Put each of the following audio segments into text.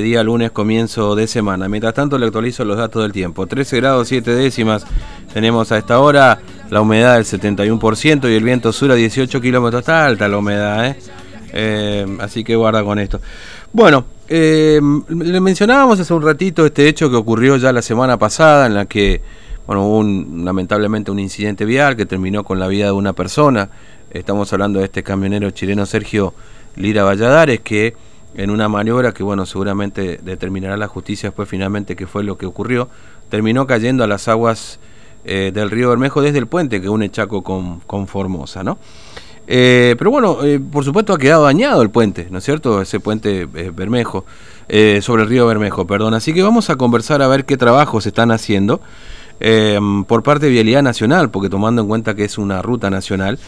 Día lunes, comienzo de semana. Mientras tanto, le actualizo los datos del tiempo. 13 grados 7 décimas tenemos a esta hora, la humedad del 71% y el viento sur a 18 kilómetros. Está alta la humedad, ¿eh? ¿eh? así que guarda con esto. Bueno, eh, le mencionábamos hace un ratito este hecho que ocurrió ya la semana pasada, en la que, bueno, hubo un, lamentablemente un incidente vial que terminó con la vida de una persona. Estamos hablando de este camionero chileno Sergio Lira Valladares, que en una maniobra que, bueno, seguramente determinará la justicia después finalmente qué fue lo que ocurrió, terminó cayendo a las aguas eh, del río Bermejo desde el puente que une Chaco con, con Formosa, ¿no? Eh, pero bueno, eh, por supuesto ha quedado dañado el puente, ¿no es cierto? Ese puente Bermejo, sobre el río Bermejo, perdón. Así que vamos a conversar a ver qué trabajos están haciendo por parte de Vialidad Nacional, porque tomando en cuenta que es una ruta nacional,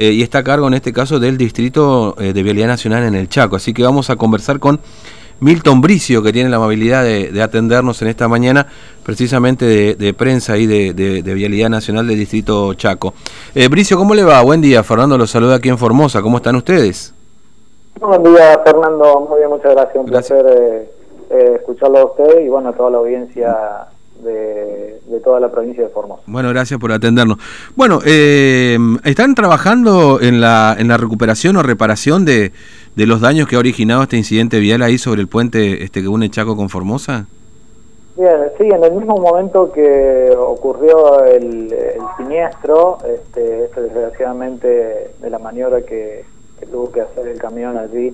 eh, y está a cargo en este caso del Distrito eh, de Vialidad Nacional en el Chaco. Así que vamos a conversar con Milton Bricio, que tiene la amabilidad de, atendernos en esta mañana, precisamente de, prensa y de, Vialidad Nacional del Distrito Chaco. Eh, Bricio, ¿cómo le va? Buen día, Fernando lo saluda aquí en Formosa, ¿cómo están ustedes? Buen día, Fernando, muy bien, muchas gracias, un placer escucharlo a usted y bueno, a toda la audiencia de, toda la provincia de Formosa. Bueno, gracias por atendernos. Bueno, eh, ¿están trabajando en la, en la recuperación o reparación de, de los daños que ha originado este incidente vial ahí sobre el puente este que une Chaco con Formosa? Bien, sí, en el mismo momento que ocurrió el, siniestro, este, este, desgraciadamente de la maniobra que, que tuvo que hacer el camión allí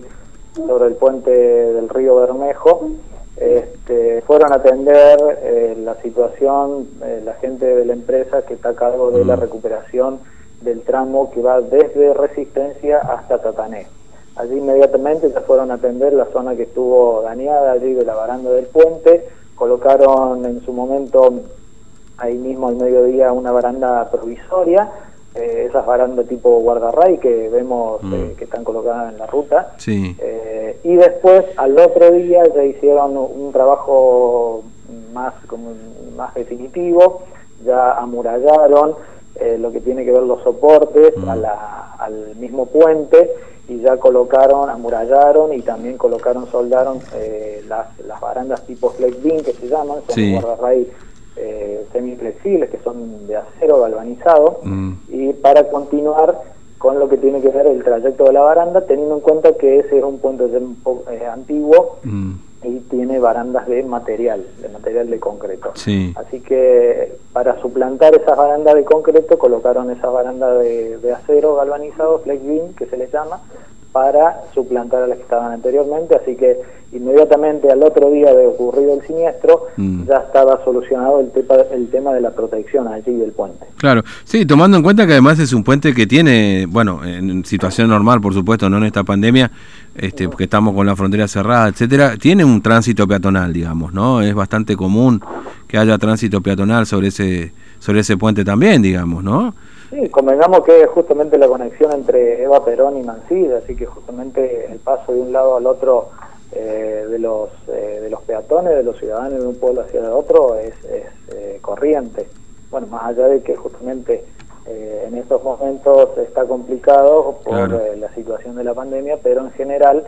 sobre el puente del río Bermejo, este, fueron a atender eh, la situación eh, la gente de la empresa que está a cargo de la mm. recuperación del tramo que va desde Resistencia hasta Tatané. Allí inmediatamente ya fueron a atender la zona que estuvo dañada allí de la baranda del puente, colocaron en su momento ahí mismo al mediodía una baranda provisoria eh, esas barandas tipo guardarray que vemos mm. que están colocadas en la ruta. Eh, y después, al otro día, ya hicieron un trabajo más, como, más definitivo, ya amurallaron lo que tiene que ver los soportes mm. al mismo puente y ya colocaron, amurallaron y también colocaron, soldaron las, las barandas tipo flex beam que se llaman, son guardarray eh, semiflexibles que son de acero galvanizado mm. y para continuar con lo que tiene que ver el trayecto de la baranda, teniendo en cuenta que ese es un puente eh, antiguo mm. y tiene barandas de material, de material de concreto. Así que para suplantar esas barandas de concreto colocaron esas barandas de, de acero galvanizado, flex beam, que se les llama, para suplantar a las que estaban anteriormente, así que inmediatamente al otro día de ocurrido el siniestro mm. ya estaba solucionado el, el tema de la protección allí del puente. Claro, sí, tomando en cuenta que además es un puente que tiene, bueno, en situación normal, por supuesto, no en esta pandemia, este, porque estamos con la frontera cerrada, etcétera, tiene un tránsito peatonal, digamos, ¿no? Es bastante común que haya tránsito peatonal sobre ese sobre ese puente también, digamos, ¿no? Sí, convengamos que es justamente la conexión entre Eva Perón y Mancilla, así que justamente el paso de un lado al otro eh, de los eh, de los peatones, de los ciudadanos de un pueblo hacia el otro es, eh, corriente. Bueno, más allá de que justamente en estos momentos está complicado por la situación de la pandemia, pero en general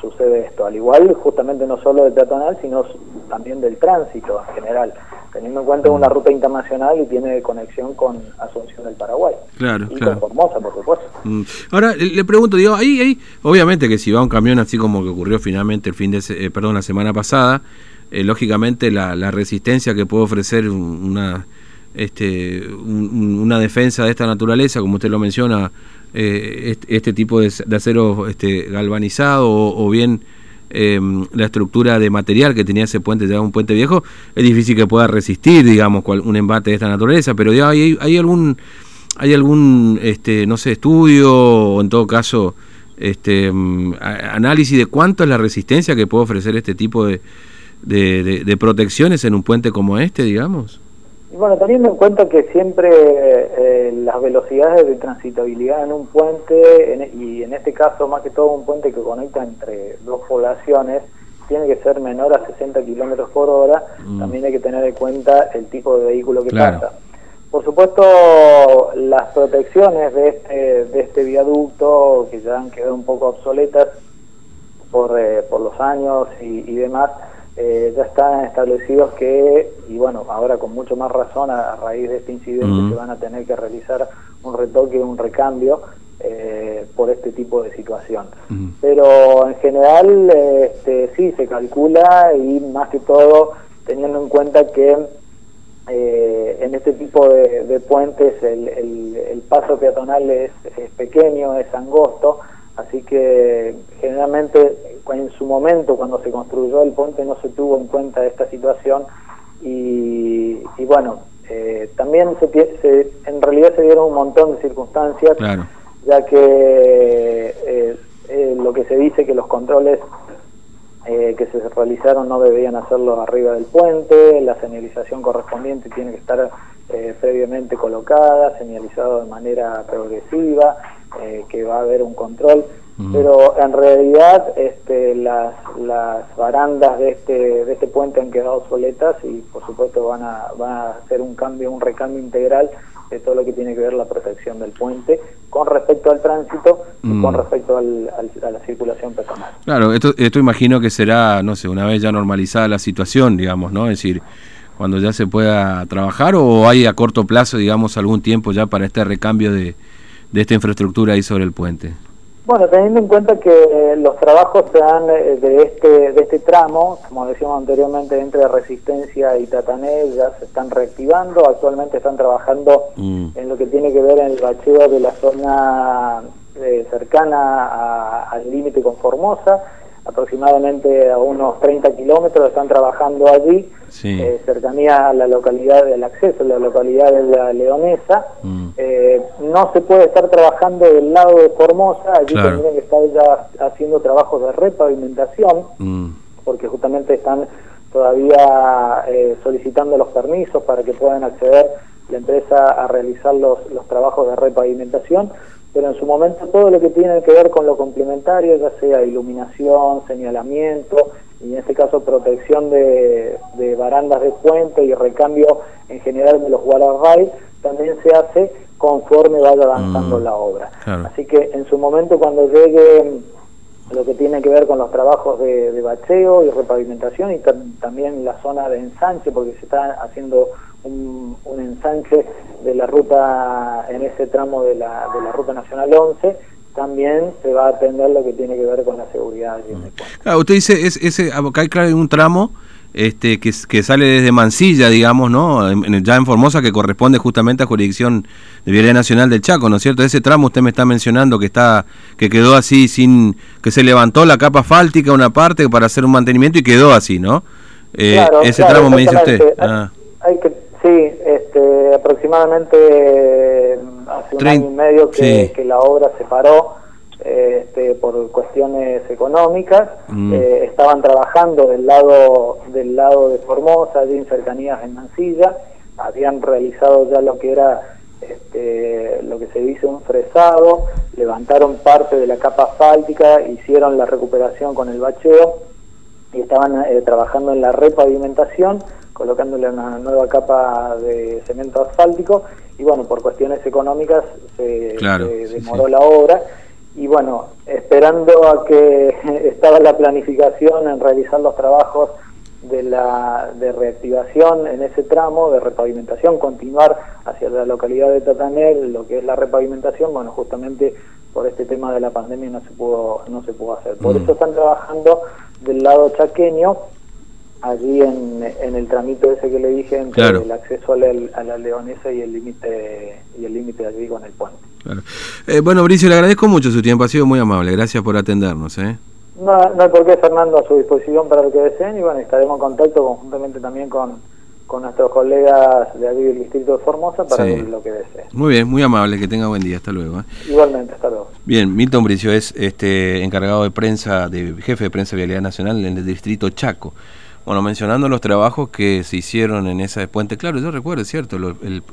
sucede esto. Al igual, justamente no solo del peatonal, sino también del tránsito en general teniendo en cuenta una ruta internacional y tiene conexión con Asunción del Paraguay. Claro, y con Formosa, por supuesto. Mm. Ahora, le pregunto, digo, ahí, ahí, obviamente que si va un camión así como que ocurrió finalmente el fin de, eh, perdón, la semana pasada, eh, lógicamente la, la, resistencia que puede ofrecer una, este, una defensa de esta naturaleza, como usted lo menciona, eh, este, tipo de, acero este, galvanizado o bien Em, la estructura de material que tenía ese puente, ya un puente viejo, es difícil que pueda resistir, digamos, un embate de esta naturaleza, pero ya hay, hay algún, hay algún, este, no sé, estudio o en todo caso, este, em, análisis de cuánto es la resistencia que puede ofrecer este tipo de, de protecciones en un puente como este, digamos. Bueno, teniendo en cuenta que siempre eh, las velocidades de transitabilidad en un puente, e, y en este caso más que todo un puente que conecta entre dos poblaciones, tiene que ser menor a 60 kilómetros por hora, mm. también hay que tener en cuenta el tipo de vehículo que pasa. Por supuesto, las protecciones de este, de este viaducto, que ya han quedado un poco obsoletas, por, eh, por los años y, demás, eh, ya están establecidos que, y bueno, ahora con mucho más razón a, raíz de este incidente se van a tener que realizar un retoque, un recambio eh, por este tipo de situación. Pero en general este, sí se calcula y más que todo teniendo en cuenta que eh, en este tipo de, puentes el, el, paso peatonal es, pequeño, es angosto, así que generalmente en su momento cuando se construyó el puente no se tuvo en cuenta esta situación y, bueno, eh, también se, se, en realidad se dieron un montón de circunstancias, ya que eh, lo que se dice que los controles eh, que se realizaron no debían hacerlo arriba del puente, la señalización correspondiente tiene que estar eh, previamente colocada, señalizado de manera progresiva, eh, que va a haber un control, pero en realidad este, las, las barandas de este, de este puente han quedado obsoletas y por supuesto van a, van a hacer un cambio, un recambio integral de todo lo que tiene que ver la protección del puente con respecto al tránsito y mm. con respecto al, a la circulación peatonal. Claro, esto, esto imagino que será, no sé, una vez ya normalizada la situación, digamos, ¿no? Es decir, cuando ya se pueda trabajar o hay a corto plazo, digamos, algún tiempo ya para este recambio de, de esta infraestructura ahí sobre el puente. Bueno, teniendo en cuenta que los trabajos se dan eh, de este de este tramo, como decíamos anteriormente, entre Resistencia y Tatané, ya se están reactivando. Actualmente están trabajando mm. en lo que tiene que ver en el bacheo de la zona eh, cercana al límite con Formosa aproximadamente a unos 30 kilómetros, están trabajando allí, eh, cercanía a la localidad del acceso, la localidad de la Leonesa. Mm. Eh, no se puede estar trabajando del lado de Formosa, allí tienen que estar ya haciendo trabajos de repavimentación, mm. porque justamente están todavía eh, solicitando los permisos para que puedan acceder la empresa a realizar los, los trabajos de repavimentación pero en su momento todo lo que tiene que ver con lo complementario, ya sea iluminación, señalamiento, y en este caso protección de, barandas de puente y recambio en general de los guardarrails, también se hace conforme vaya avanzando mm, la obra. Así que en su momento cuando llegue lo que tiene que ver con los trabajos de, bacheo y repavimentación y también la zona de ensanche, porque se está haciendo un, ensanche de la ruta, en ese tramo de la, de la Ruta Nacional 11, también se va a atender lo que tiene que ver con la seguridad. Usted dice, es, ese, acá hay claro un tramo este, que, que sale desde Mansilla, digamos, ¿no? ya en Formosa, que corresponde justamente a jurisdicción de Vialidad Nacional del Chaco, ¿no es cierto? Ese tramo usted me está mencionando que está que quedó así sin que se levantó la capa asfáltica una parte para hacer un mantenimiento y quedó así, ¿no? Eh, ese tramo me dice usted. Ah. Hay, que sí, este, aproximadamente hace un año y medio que, que la obra se paró este, por cuestiones económicas, mm. eh, estaban trabajando del lado del lado de Formosa, allí en cercanías en Mansilla, habían realizado ya lo que era este, lo que se dice un fresado, levantaron parte de la capa asfáltica, hicieron la recuperación con el bacheo y estaban eh, trabajando en la repavimentación, colocándole una nueva capa de cemento asfáltico y bueno, por cuestiones económicas se, demoró la obra y bueno, esperando a que estaba la planificación en realizar los trabajos de la de reactivación en ese tramo de repavimentación, continuar hacia la localidad de Tatanel, lo que es la repavimentación, bueno, justamente por este tema de la pandemia no se pudo no se pudo hacer. Por mm. eso están trabajando del lado chaqueño allí en, en el tramito ese que le dije entre el acceso a la, a la leonesa y el límite y el límite allí con el puente. Eh, bueno, Bricio, le agradezco mucho su tiempo, ha sido muy amable, gracias por atendernos. ¿eh? No, no hay por qué, Fernando, a su disposición para lo que deseen y bueno, estaremos en contacto conjuntamente también con, con nuestros colegas de aquí del Distrito de Formosa para lo que deseen. Muy bien, muy amable, que tenga buen día, hasta luego. ¿eh? Igualmente, hasta luego. Bien, Milton Bricio es este encargado de prensa, de jefe de prensa de Vialidad Nacional en el Distrito Chaco. Bueno, mencionando los trabajos que se hicieron en esa puente, claro, yo recuerdo, es cierto,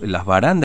las barandas